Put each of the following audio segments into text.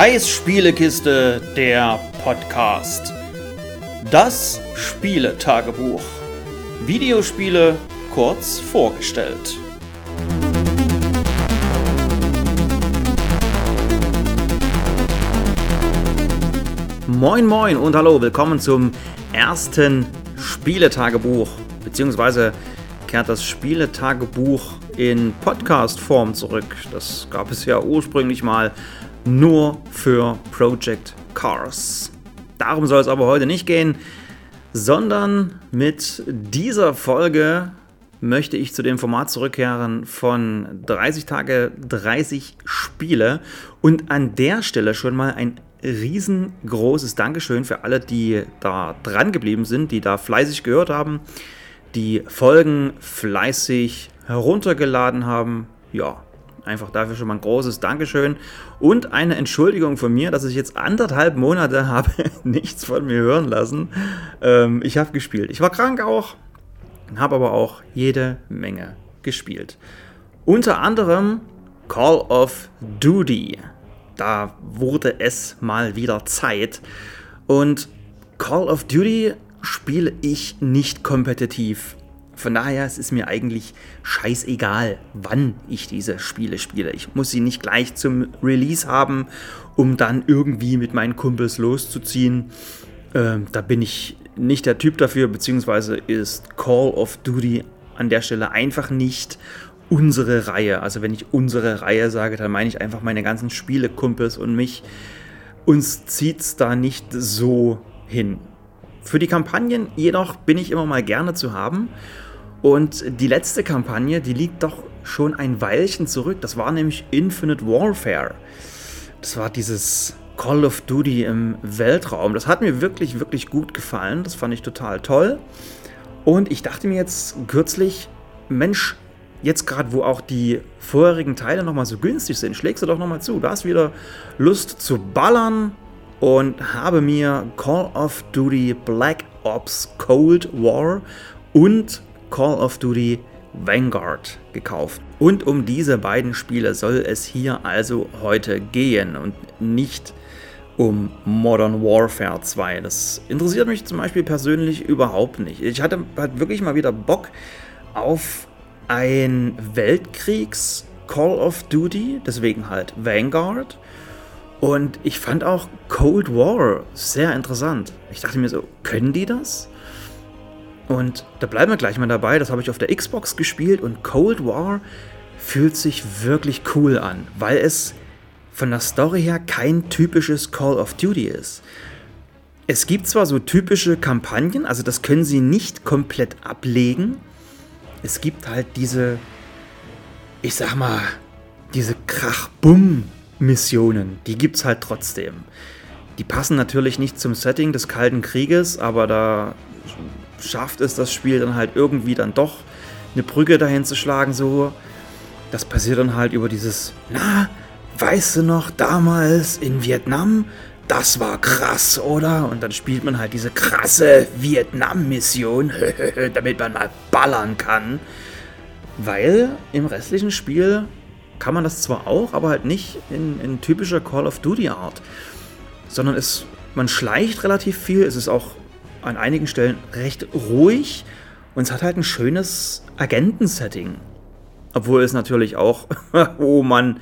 Kais Spielekiste, der Podcast. Das Spieletagebuch. Videospiele kurz vorgestellt. Moin moin und hallo, willkommen zum ersten Spieletagebuch, beziehungsweise kehrt das Spieletagebuch in Podcast-Form zurück. Das gab es ja ursprünglich mal nur für Project Cars. Darum soll es aber heute nicht gehen, sondern mit dieser Folge möchte ich zu dem Format zurückkehren von 30 Tage, 30 Spiele und an der Stelle schon mal ein riesengroßes Dankeschön für alle, die da dran geblieben sind, die da fleißig gehört haben, die Folgen fleißig heruntergeladen haben. Ja, Einfach dafür schon mal ein großes Dankeschön und eine Entschuldigung von mir, dass ich jetzt anderthalb Monate habe nichts von mir hören lassen. Ähm, ich habe gespielt. Ich war krank auch, habe aber auch jede Menge gespielt. Unter anderem Call of Duty. Da wurde es mal wieder Zeit. Und Call of Duty spiele ich nicht kompetitiv. Von daher es ist mir eigentlich scheißegal, wann ich diese Spiele spiele. Ich muss sie nicht gleich zum Release haben, um dann irgendwie mit meinen Kumpels loszuziehen. Ähm, da bin ich nicht der Typ dafür, beziehungsweise ist Call of Duty an der Stelle einfach nicht unsere Reihe. Also wenn ich unsere Reihe sage, dann meine ich einfach meine ganzen Spielekumpels und mich. Uns zieht es da nicht so hin. Für die Kampagnen jedoch bin ich immer mal gerne zu haben und die letzte Kampagne, die liegt doch schon ein Weilchen zurück. Das war nämlich Infinite Warfare. Das war dieses Call of Duty im Weltraum. Das hat mir wirklich, wirklich gut gefallen. Das fand ich total toll. Und ich dachte mir jetzt kürzlich, Mensch, jetzt gerade wo auch die vorherigen Teile nochmal so günstig sind, schlägst du doch nochmal zu. Du hast wieder Lust zu ballern und habe mir Call of Duty Black Ops Cold War und Call of Duty Vanguard gekauft. Und um diese beiden Spiele soll es hier also heute gehen und nicht um Modern Warfare 2. Das interessiert mich zum Beispiel persönlich überhaupt nicht. Ich hatte halt wirklich mal wieder Bock auf ein Weltkriegs Call of Duty, deswegen halt Vanguard. Und ich fand auch Cold War sehr interessant. Ich dachte mir so, können die das? Und da bleiben wir gleich mal dabei. Das habe ich auf der Xbox gespielt und Cold War fühlt sich wirklich cool an, weil es von der Story her kein typisches Call of Duty ist. Es gibt zwar so typische Kampagnen, also das können sie nicht komplett ablegen. Es gibt halt diese, ich sag mal, diese Krach-Bumm-Missionen, die gibt es halt trotzdem. Die passen natürlich nicht zum Setting des Kalten Krieges, aber da schafft es das Spiel dann halt irgendwie dann doch eine Brücke dahin zu schlagen, so. Das passiert dann halt über dieses, na, weißt du noch, damals in Vietnam, das war krass, oder? Und dann spielt man halt diese krasse Vietnam-Mission, damit man mal ballern kann. Weil im restlichen Spiel kann man das zwar auch, aber halt nicht in, in typischer Call of Duty-Art. Sondern es, man schleicht relativ viel, es ist auch an einigen Stellen recht ruhig und es hat halt ein schönes Agentensetting. Obwohl es natürlich auch, oh Mann,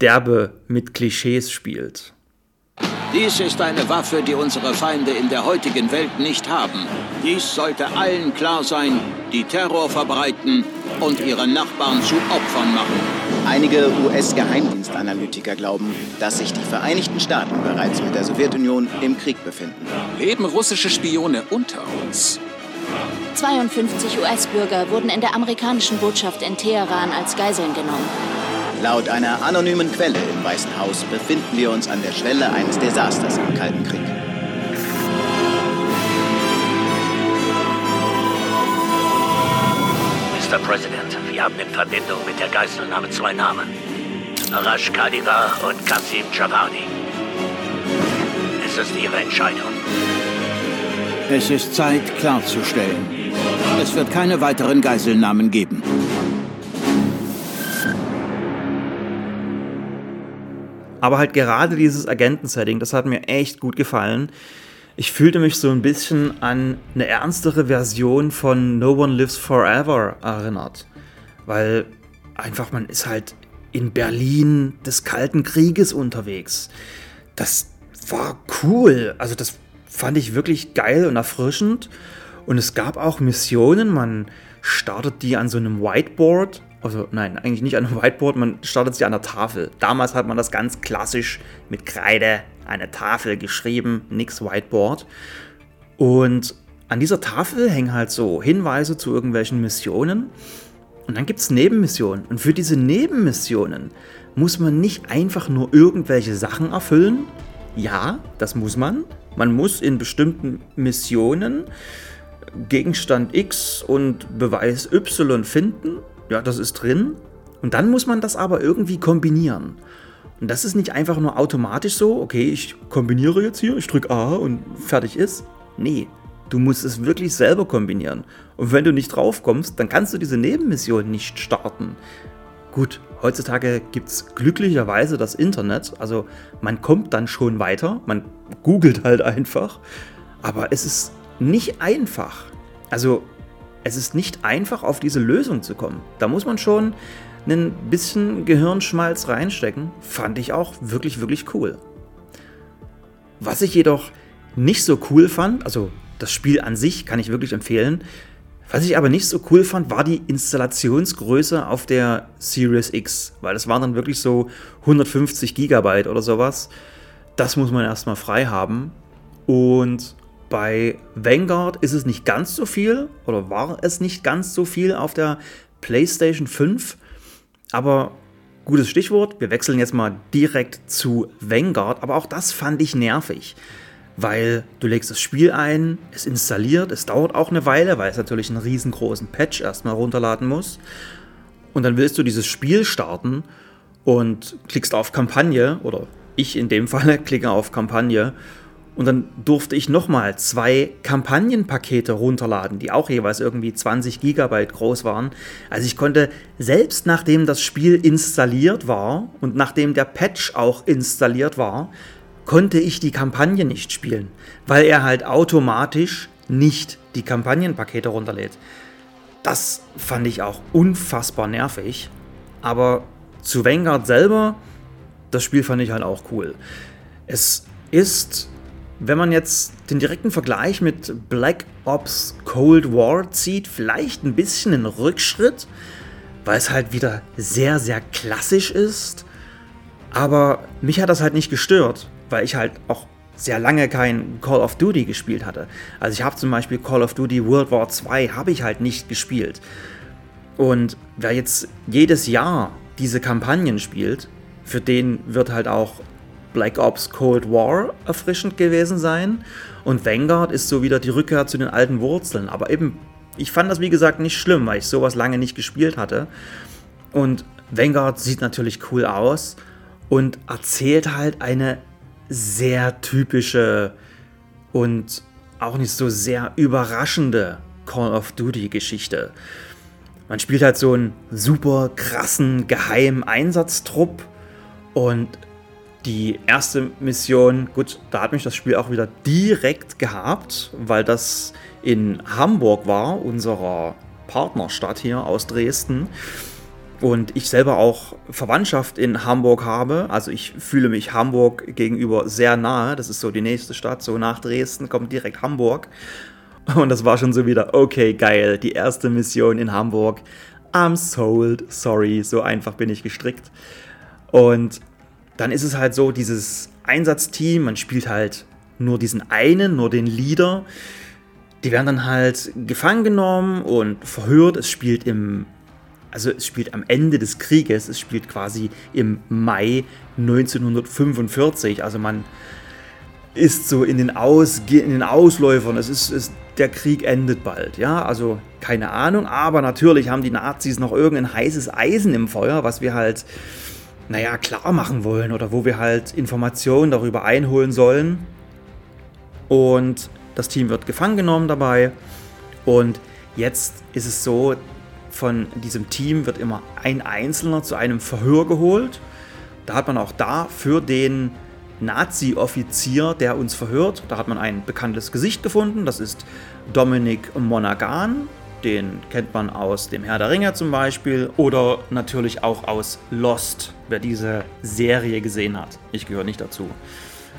derbe mit Klischees spielt. Dies ist eine Waffe, die unsere Feinde in der heutigen Welt nicht haben. Dies sollte allen klar sein, die Terror verbreiten und ihre Nachbarn zu Opfern machen. Einige US-Geheimdienstanalytiker glauben, dass sich die Vereinigten Staaten bereits mit der Sowjetunion im Krieg befinden. Leben russische Spione unter uns? 52 US-Bürger wurden in der amerikanischen Botschaft in Teheran als Geiseln genommen. Laut einer anonymen Quelle im Weißen Haus befinden wir uns an der Schwelle eines Desasters im Kalten Krieg. Mr. President, wir haben in Verbindung mit der Geiselnahme zwei Namen. Arash Kadivar und Qasim Javadi. Es ist Ihre Entscheidung. Es ist Zeit, klarzustellen. Es wird keine weiteren Geiselnahmen geben. Aber halt gerade dieses Agentensetting, das hat mir echt gut gefallen. Ich fühlte mich so ein bisschen an eine ernstere Version von No One Lives Forever erinnert. Weil einfach man ist halt in Berlin des Kalten Krieges unterwegs. Das war cool. Also das fand ich wirklich geil und erfrischend. Und es gab auch Missionen. Man startet die an so einem Whiteboard. Also nein, eigentlich nicht an einem Whiteboard, man startet sie an der Tafel. Damals hat man das ganz klassisch mit Kreide eine Tafel geschrieben, nix Whiteboard. Und an dieser Tafel hängen halt so Hinweise zu irgendwelchen Missionen. Und dann gibt es Nebenmissionen. Und für diese Nebenmissionen muss man nicht einfach nur irgendwelche Sachen erfüllen. Ja, das muss man. Man muss in bestimmten Missionen Gegenstand X und Beweis Y finden. Ja, das ist drin. Und dann muss man das aber irgendwie kombinieren. Und das ist nicht einfach nur automatisch so, okay, ich kombiniere jetzt hier, ich drücke A und fertig ist. Nee, du musst es wirklich selber kombinieren. Und wenn du nicht drauf kommst, dann kannst du diese Nebenmission nicht starten. Gut, heutzutage gibt es glücklicherweise das Internet, also man kommt dann schon weiter, man googelt halt einfach, aber es ist nicht einfach. Also es ist nicht einfach, auf diese Lösung zu kommen. Da muss man schon ein bisschen Gehirnschmalz reinstecken. Fand ich auch wirklich, wirklich cool. Was ich jedoch nicht so cool fand, also das Spiel an sich kann ich wirklich empfehlen. Was ich aber nicht so cool fand, war die Installationsgröße auf der Series X, weil das waren dann wirklich so 150 Gigabyte oder sowas. Das muss man erstmal frei haben. Und bei Vanguard ist es nicht ganz so viel oder war es nicht ganz so viel auf der PlayStation 5. Aber gutes Stichwort, wir wechseln jetzt mal direkt zu Vanguard. Aber auch das fand ich nervig, weil du legst das Spiel ein, es installiert, es dauert auch eine Weile, weil es natürlich einen riesengroßen Patch erstmal runterladen muss. Und dann willst du dieses Spiel starten und klickst auf Kampagne oder ich in dem Fall klicke auf Kampagne und dann durfte ich nochmal zwei Kampagnenpakete runterladen, die auch jeweils irgendwie 20 Gigabyte groß waren. Also ich konnte selbst nachdem das Spiel installiert war und nachdem der Patch auch installiert war, konnte ich die Kampagne nicht spielen, weil er halt automatisch nicht die Kampagnenpakete runterlädt. Das fand ich auch unfassbar nervig. Aber zu Vanguard selber, das Spiel fand ich halt auch cool. Es ist wenn man jetzt den direkten Vergleich mit Black Ops Cold War zieht, vielleicht ein bisschen ein Rückschritt, weil es halt wieder sehr, sehr klassisch ist. Aber mich hat das halt nicht gestört, weil ich halt auch sehr lange kein Call of Duty gespielt hatte. Also ich habe zum Beispiel Call of Duty World War 2 habe ich halt nicht gespielt. Und wer jetzt jedes Jahr diese Kampagnen spielt, für den wird halt auch Black Ops Cold War erfrischend gewesen sein. Und Vanguard ist so wieder die Rückkehr zu den alten Wurzeln. Aber eben, ich fand das wie gesagt nicht schlimm, weil ich sowas lange nicht gespielt hatte. Und Vanguard sieht natürlich cool aus und erzählt halt eine sehr typische und auch nicht so sehr überraschende Call of Duty Geschichte. Man spielt halt so einen super krassen geheimen Einsatztrupp und die erste Mission, gut, da hat mich das Spiel auch wieder direkt gehabt, weil das in Hamburg war, unserer Partnerstadt hier aus Dresden. Und ich selber auch Verwandtschaft in Hamburg habe. Also ich fühle mich Hamburg gegenüber sehr nahe. Das ist so die nächste Stadt. So nach Dresden kommt direkt Hamburg. Und das war schon so wieder, okay, geil. Die erste Mission in Hamburg. I'm sold. Sorry, so einfach bin ich gestrickt. Und dann ist es halt so, dieses Einsatzteam, man spielt halt nur diesen einen, nur den Leader. Die werden dann halt gefangen genommen und verhört. Es spielt im, also es spielt am Ende des Krieges, es spielt quasi im Mai 1945. Also man ist so in den, Aus, in den Ausläufern. Es ist, ist, der Krieg endet bald, ja. Also keine Ahnung, aber natürlich haben die Nazis noch irgendein heißes Eisen im Feuer, was wir halt naja, klar machen wollen oder wo wir halt Informationen darüber einholen sollen. Und das Team wird gefangen genommen dabei. Und jetzt ist es so, von diesem Team wird immer ein Einzelner zu einem Verhör geholt. Da hat man auch da für den Nazi-Offizier, der uns verhört, da hat man ein bekanntes Gesicht gefunden. Das ist Dominic Monaghan. Den kennt man aus dem Herr der Ringe zum Beispiel oder natürlich auch aus Lost, wer diese Serie gesehen hat. Ich gehöre nicht dazu.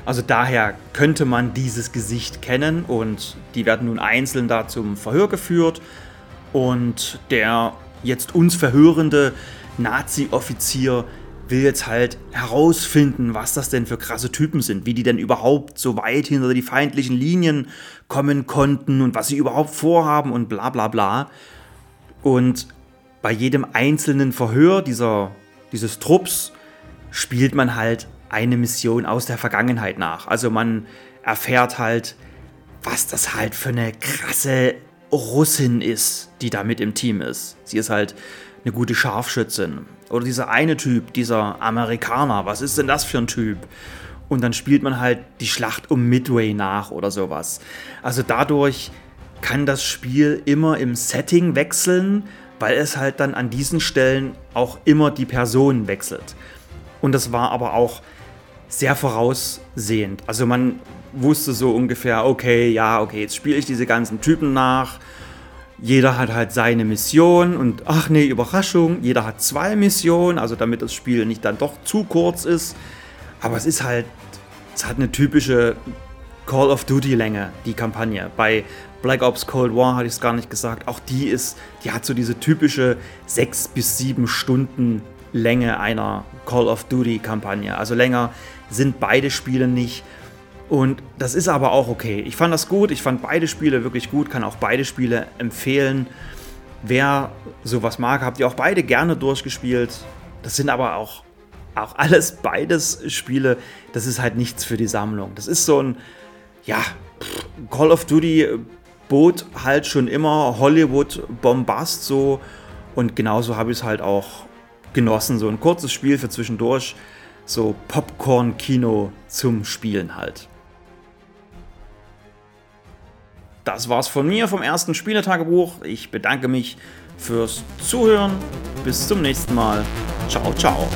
Also daher könnte man dieses Gesicht kennen und die werden nun einzeln da zum Verhör geführt und der jetzt uns verhörende Nazi-Offizier will jetzt halt herausfinden, was das denn für krasse Typen sind, wie die denn überhaupt so weit hinter die feindlichen Linien kommen konnten und was sie überhaupt vorhaben und bla bla bla. Und bei jedem einzelnen Verhör dieser, dieses Trupps spielt man halt eine Mission aus der Vergangenheit nach. Also man erfährt halt, was das halt für eine krasse Russin ist, die da mit im Team ist. Sie ist halt eine gute Scharfschützin. Oder dieser eine Typ, dieser Amerikaner, was ist denn das für ein Typ? Und dann spielt man halt die Schlacht um Midway nach oder sowas. Also dadurch kann das Spiel immer im Setting wechseln, weil es halt dann an diesen Stellen auch immer die Person wechselt. Und das war aber auch sehr voraussehend. Also man wusste so ungefähr, okay, ja, okay, jetzt spiele ich diese ganzen Typen nach. Jeder hat halt seine Mission und ach nee, Überraschung, jeder hat zwei Missionen, also damit das Spiel nicht dann doch zu kurz ist. Aber es ist halt, es hat eine typische Call of Duty Länge, die Kampagne. Bei Black Ops Cold War hatte ich es gar nicht gesagt. Auch die ist, die hat so diese typische sechs bis sieben Stunden Länge einer Call of Duty Kampagne. Also länger sind beide Spiele nicht. Und das ist aber auch okay. Ich fand das gut, ich fand beide Spiele wirklich gut, kann auch beide Spiele empfehlen. Wer sowas mag, habt ihr auch beide gerne durchgespielt. Das sind aber auch, auch alles beides Spiele, das ist halt nichts für die Sammlung. Das ist so ein, ja, Call of Duty bot halt schon immer Hollywood-Bombast so. Und genauso habe ich es halt auch genossen. So ein kurzes Spiel für zwischendurch so Popcorn-Kino zum Spielen halt. Das war's von mir vom ersten Spieletagebuch. Ich bedanke mich fürs Zuhören. Bis zum nächsten Mal. Ciao, ciao.